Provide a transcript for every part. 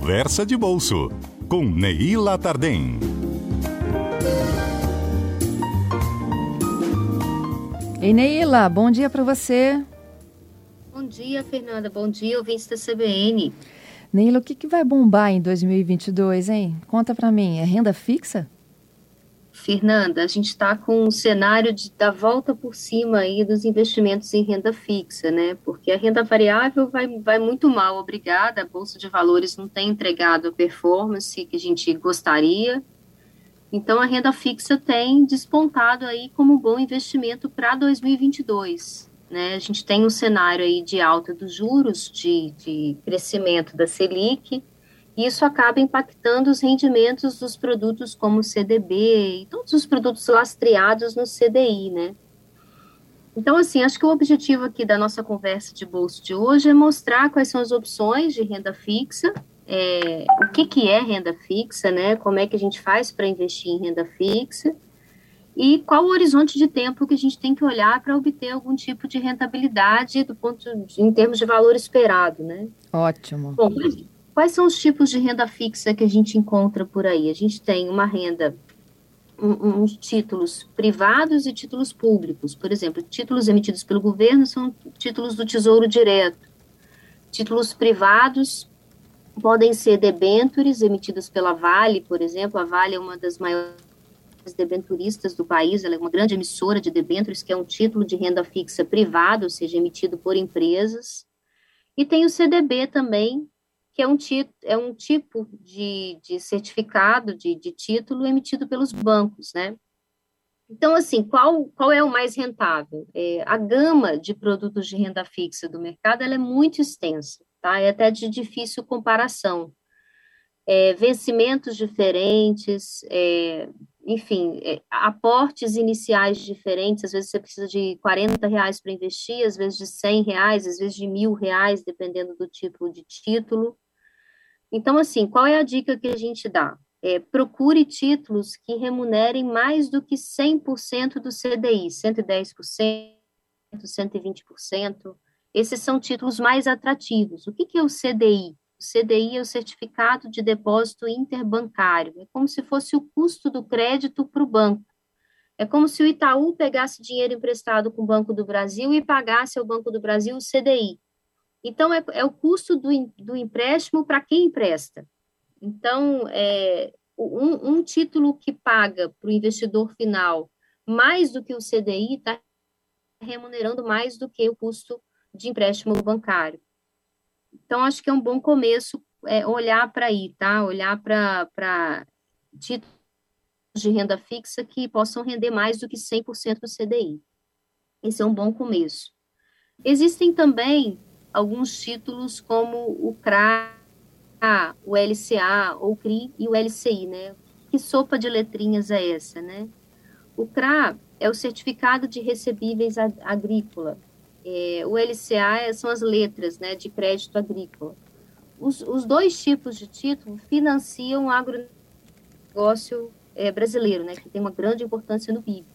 Conversa de Bolso, com Neila Tardem. Ei, Neila, bom dia para você. Bom dia, Fernanda. Bom dia, ouvintes da CBN. Neila, o que, que vai bombar em 2022, hein? Conta para mim, é renda fixa? Fernanda, a gente está com um cenário de dar volta por cima aí dos investimentos em renda fixa, né? Porque a renda variável vai, vai muito mal, obrigada. A Bolsa de Valores não tem entregado a performance que a gente gostaria. Então, a renda fixa tem despontado aí como bom investimento para 2022. Né? A gente tem um cenário aí de alta dos juros, de, de crescimento da Selic, isso acaba impactando os rendimentos dos produtos como o CDB e todos os produtos lastreados no CDI, né? Então, assim, acho que o objetivo aqui da nossa conversa de bolsa de hoje é mostrar quais são as opções de renda fixa, é, o que, que é renda fixa, né? Como é que a gente faz para investir em renda fixa e qual o horizonte de tempo que a gente tem que olhar para obter algum tipo de rentabilidade do ponto de, em termos de valor esperado, né? Ótimo. Bom, Quais são os tipos de renda fixa que a gente encontra por aí? A gente tem uma renda, um, uns títulos privados e títulos públicos. Por exemplo, títulos emitidos pelo governo são títulos do Tesouro Direto. Títulos privados podem ser debentures emitidos pela Vale, por exemplo. A Vale é uma das maiores debenturistas do país, ela é uma grande emissora de debêntures, que é um título de renda fixa privado, ou seja, emitido por empresas. E tem o CDB também, que é um, é um tipo de, de certificado, de, de título emitido pelos bancos, né? Então, assim, qual, qual é o mais rentável? É, a gama de produtos de renda fixa do mercado é muito extensa, tá? É até de difícil comparação. É, vencimentos diferentes, é, enfim, é, aportes iniciais diferentes, às vezes você precisa de 40 reais para investir, às vezes de 100 reais, às vezes de mil reais, dependendo do tipo de título. Então, assim, qual é a dica que a gente dá? É, procure títulos que remunerem mais do que 100% do CDI, 110%, 120%. Esses são títulos mais atrativos. O que, que é o CDI? O CDI é o Certificado de Depósito Interbancário. É como se fosse o custo do crédito para o banco. É como se o Itaú pegasse dinheiro emprestado com o Banco do Brasil e pagasse ao Banco do Brasil o CDI. Então, é, é o custo do, do empréstimo para quem empresta. Então, é, um, um título que paga para o investidor final mais do que o CDI está remunerando mais do que o custo de empréstimo bancário. Então, acho que é um bom começo é, olhar para aí, tá? Olhar para títulos de renda fixa que possam render mais do que 100% do CDI. Esse é um bom começo. Existem também alguns títulos como o CRA, o LCA, ou o CRI e o LCI, né? Que sopa de letrinhas é essa, né? O CRA é o Certificado de Recebíveis Agrícola. É, o LCA são as letras né, de crédito agrícola. Os, os dois tipos de título financiam o agronegócio é, brasileiro, né, que tem uma grande importância no PIB.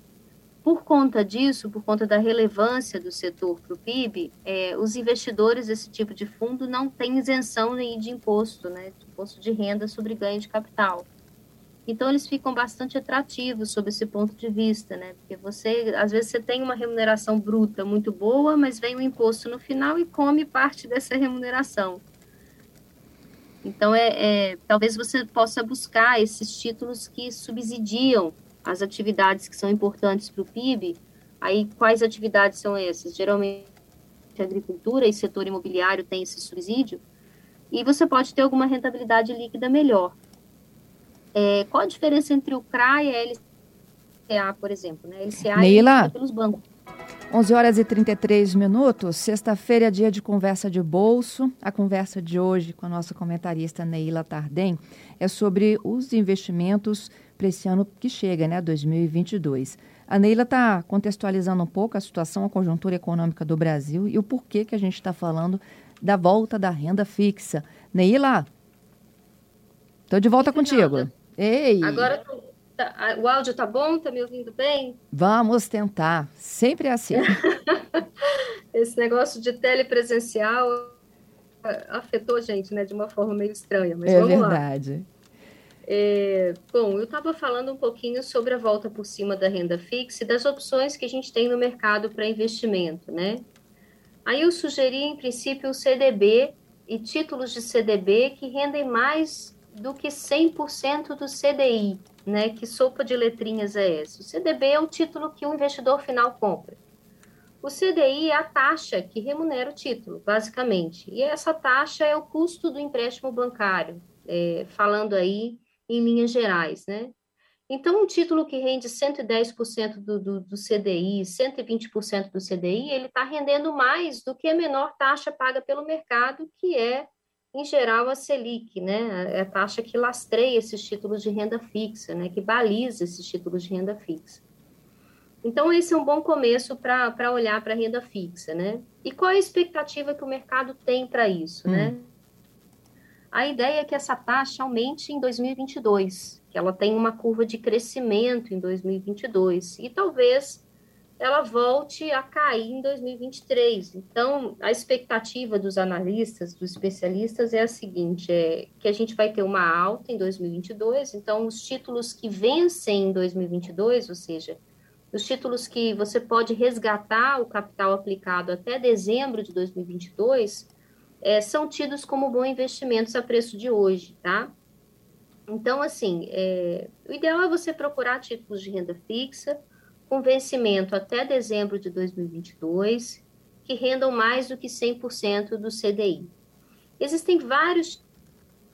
Por conta disso, por conta da relevância do setor para o PIB, é, os investidores desse tipo de fundo não têm isenção de imposto, né, de imposto de renda sobre ganho de capital. Então, eles ficam bastante atrativos sob esse ponto de vista, né? Porque você, às vezes, você tem uma remuneração bruta muito boa, mas vem o imposto no final e come parte dessa remuneração. Então, é, é talvez você possa buscar esses títulos que subsidiam as atividades que são importantes para o PIB, aí quais atividades são essas? Geralmente agricultura e setor imobiliário tem esse subsídio, e você pode ter alguma rentabilidade líquida melhor. É, qual a diferença entre o CRA e a LCA, por exemplo? Né? LCA Neila, é pelos bancos. 11 horas e 33 minutos, sexta-feira é dia de conversa de bolso. A conversa de hoje com a nossa comentarista Neila Tardem é sobre os investimentos para esse ano que chega, né, 2022. A Neila está contextualizando um pouco a situação, a conjuntura econômica do Brasil e o porquê que a gente está falando da volta da renda fixa. Neila, estou de volta contigo. Ei! Agora tá, o áudio tá bom? Tá me ouvindo bem? Vamos tentar. Sempre é assim. Esse negócio de telepresencial afetou a gente, né, de uma forma meio estranha, mas é vamos verdade. lá. É, bom, eu estava falando um pouquinho sobre a volta por cima da renda fixa e das opções que a gente tem no mercado para investimento, né? Aí eu sugeri, em princípio, o CDB e títulos de CDB que rendem mais do que 100% do CDI, né? Que sopa de letrinhas é essa? O CDB é o título que o investidor final compra. O CDI é a taxa que remunera o título, basicamente. E essa taxa é o custo do empréstimo bancário, é, falando aí em linhas gerais, né? Então, um título que rende 110% do, do, do CDI, 120% do CDI, ele está rendendo mais do que a menor taxa paga pelo mercado, que é, em geral, a Selic, né? É a taxa que lastreia esses títulos de renda fixa, né? Que baliza esses títulos de renda fixa. Então, esse é um bom começo para olhar para a renda fixa, né? E qual é a expectativa que o mercado tem para isso, né? hum. né? A ideia é que essa taxa aumente em 2022, que ela tem uma curva de crescimento em 2022 e talvez ela volte a cair em 2023. Então, a expectativa dos analistas, dos especialistas é a seguinte, é que a gente vai ter uma alta em 2022, então os títulos que vencem em 2022, ou seja, os títulos que você pode resgatar o capital aplicado até dezembro de 2022, é, são tidos como bons investimentos a preço de hoje, tá? Então, assim, é, o ideal é você procurar títulos de renda fixa com vencimento até dezembro de 2022, que rendam mais do que 100% do CDI. Existem vários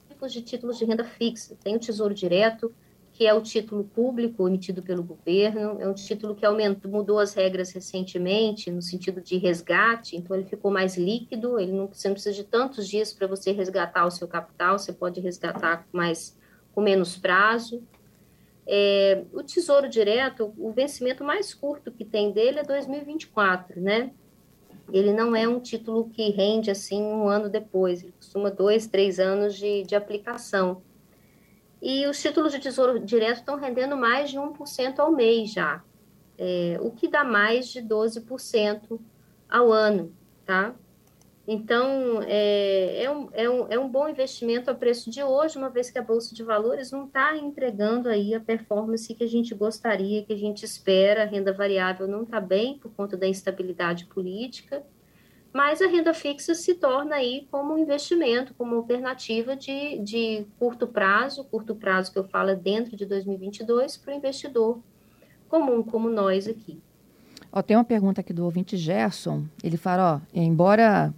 tipos de títulos de renda fixa. Tem o Tesouro Direto, que é o título público emitido pelo governo, é um título que aumentou, mudou as regras recentemente, no sentido de resgate, então ele ficou mais líquido, ele não, você não precisa de tantos dias para você resgatar o seu capital, você pode resgatar mais, com menos prazo. É, o Tesouro Direto, o vencimento mais curto que tem dele é 2024, né? Ele não é um título que rende assim um ano depois, ele costuma dois, três anos de, de aplicação. E os títulos de tesouro direto estão rendendo mais de 1% ao mês já, é, o que dá mais de 12% ao ano, tá? Então, é, é, um, é, um, é um bom investimento a preço de hoje, uma vez que a Bolsa de Valores não está entregando aí a performance que a gente gostaria, que a gente espera, a renda variável não está bem por conta da instabilidade política, mas a renda fixa se torna aí como um investimento, como alternativa de, de curto prazo, curto prazo que eu falo é dentro de 2022, para o investidor comum como nós aqui. Ó, tem uma pergunta aqui do ouvinte Gerson, ele fala, ó, embora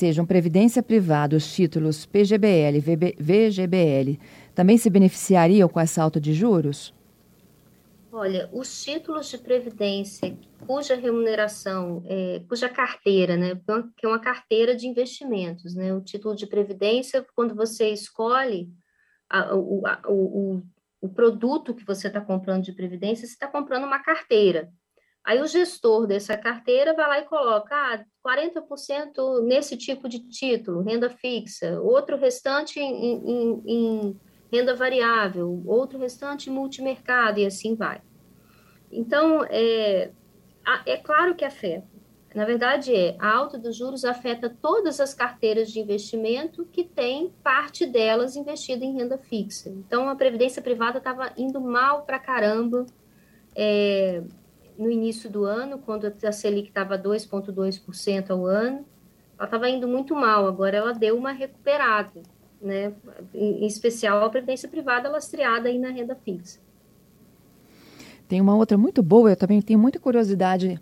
sejam previdência privada, os títulos PGBL, VB, VGBL, também se beneficiariam com essa alta de juros? Olha, os títulos de previdência cuja remuneração, é, cuja carteira, né, que é uma carteira de investimentos, né, o título de previdência, quando você escolhe a, o, a, o, o produto que você está comprando de previdência, você está comprando uma carteira. Aí o gestor dessa carteira vai lá e coloca ah, 40% nesse tipo de título, renda fixa, outro restante em, em, em renda variável, outro restante multimercado e assim vai. Então, é, é claro que afeta. Na verdade, é, a alta dos juros afeta todas as carteiras de investimento que tem parte delas investida em renda fixa. Então, a previdência privada estava indo mal para caramba é, no início do ano, quando a Selic estava 2,2% ao ano. Ela estava indo muito mal, agora ela deu uma recuperada né? Em, especial a previdência privada lastreada aí na renda fixa. Tem uma outra muito boa, eu também tenho muita curiosidade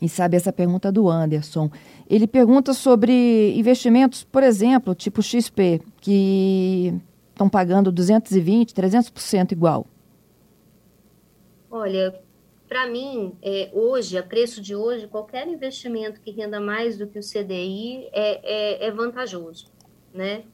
em saber essa pergunta do Anderson. Ele pergunta sobre investimentos, por exemplo, tipo XP, que estão pagando 220, 300% igual. Olha, para mim, é, hoje, a preço de hoje, qualquer investimento que renda mais do que o CDI é, é, é vantajoso, né?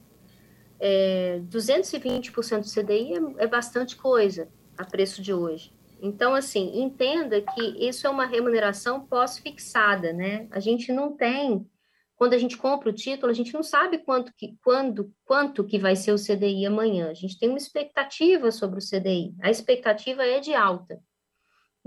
é, 220% do CDI é, é bastante coisa a preço de hoje. Então, assim, entenda que isso é uma remuneração pós-fixada, né? A gente não tem, quando a gente compra o título, a gente não sabe quanto que, quando, quanto que vai ser o CDI amanhã. A gente tem uma expectativa sobre o CDI. A expectativa é de alta.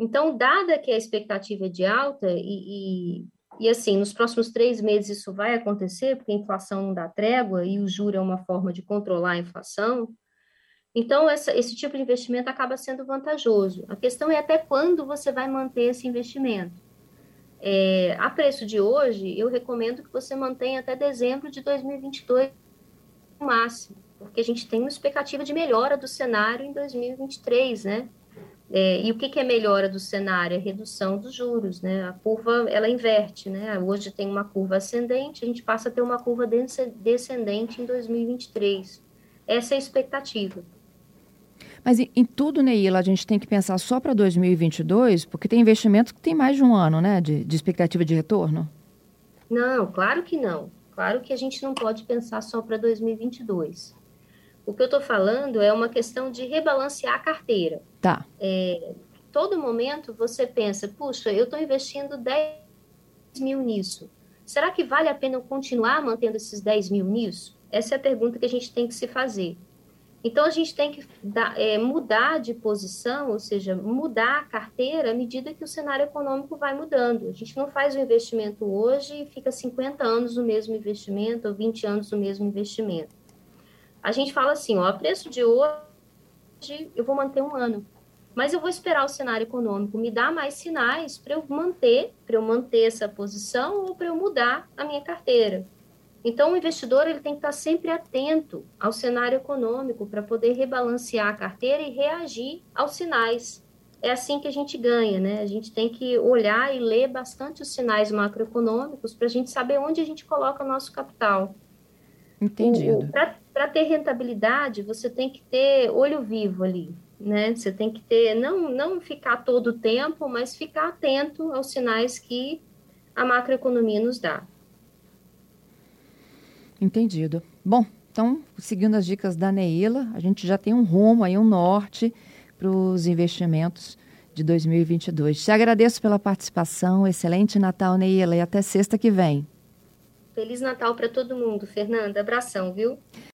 Então, dada que a expectativa é de alta e, e, e assim, nos próximos três meses isso vai acontecer, porque a inflação não dá trégua e o juro é uma forma de controlar a inflação. Então, essa, esse tipo de investimento acaba sendo vantajoso. A questão é até quando você vai manter esse investimento. É, a preço de hoje, eu recomendo que você mantenha até dezembro de 2022 no máximo, porque a gente tem uma expectativa de melhora do cenário em 2023, né? É, e o que, que, é melhora do cenário? É redução dos juros, né? A curva, ela inverte, né? Hoje tem uma curva ascendente, a gente passa a ter uma curva descendente em 2023. Essa é a expectativa. Mas em, em tudo, Neila, a gente tem que pensar só para 2022, porque tem investimentos que tem mais de um ano, né, de, de expectativa de retorno? Não, claro que não. Claro que a gente não pode pensar só para 2022. O que eu estou falando é uma questão de rebalancear a carteira. Tá. É, todo momento você pensa, puxa, eu estou investindo 10 mil nisso. Será que vale a pena eu continuar mantendo esses 10 mil nisso? Essa é a pergunta que a gente tem que se fazer. Então, a gente tem que dar, é, mudar de posição, ou seja, mudar a carteira à medida que o cenário econômico vai mudando. A gente não faz o investimento hoje e fica 50 anos no mesmo investimento ou 20 anos no mesmo investimento a gente fala assim, ó, preço de eu vou manter um ano, mas eu vou esperar o cenário econômico me dar mais sinais para eu manter, para eu manter essa posição ou para eu mudar a minha carteira. Então, o investidor ele tem que estar sempre atento ao cenário econômico para poder rebalancear a carteira e reagir aos sinais. É assim que a gente ganha, né? A gente tem que olhar e ler bastante os sinais macroeconômicos para a gente saber onde a gente coloca o nosso capital. Entendido. Para ter rentabilidade, você tem que ter olho vivo ali, né? Você tem que ter, não, não ficar todo o tempo, mas ficar atento aos sinais que a macroeconomia nos dá. Entendido. Bom, então, seguindo as dicas da Neila, a gente já tem um rumo aí, um norte para os investimentos de 2022. Te agradeço pela participação. Excelente Natal, Neila, e até sexta que vem. Feliz Natal para todo mundo, Fernanda. Abração, viu?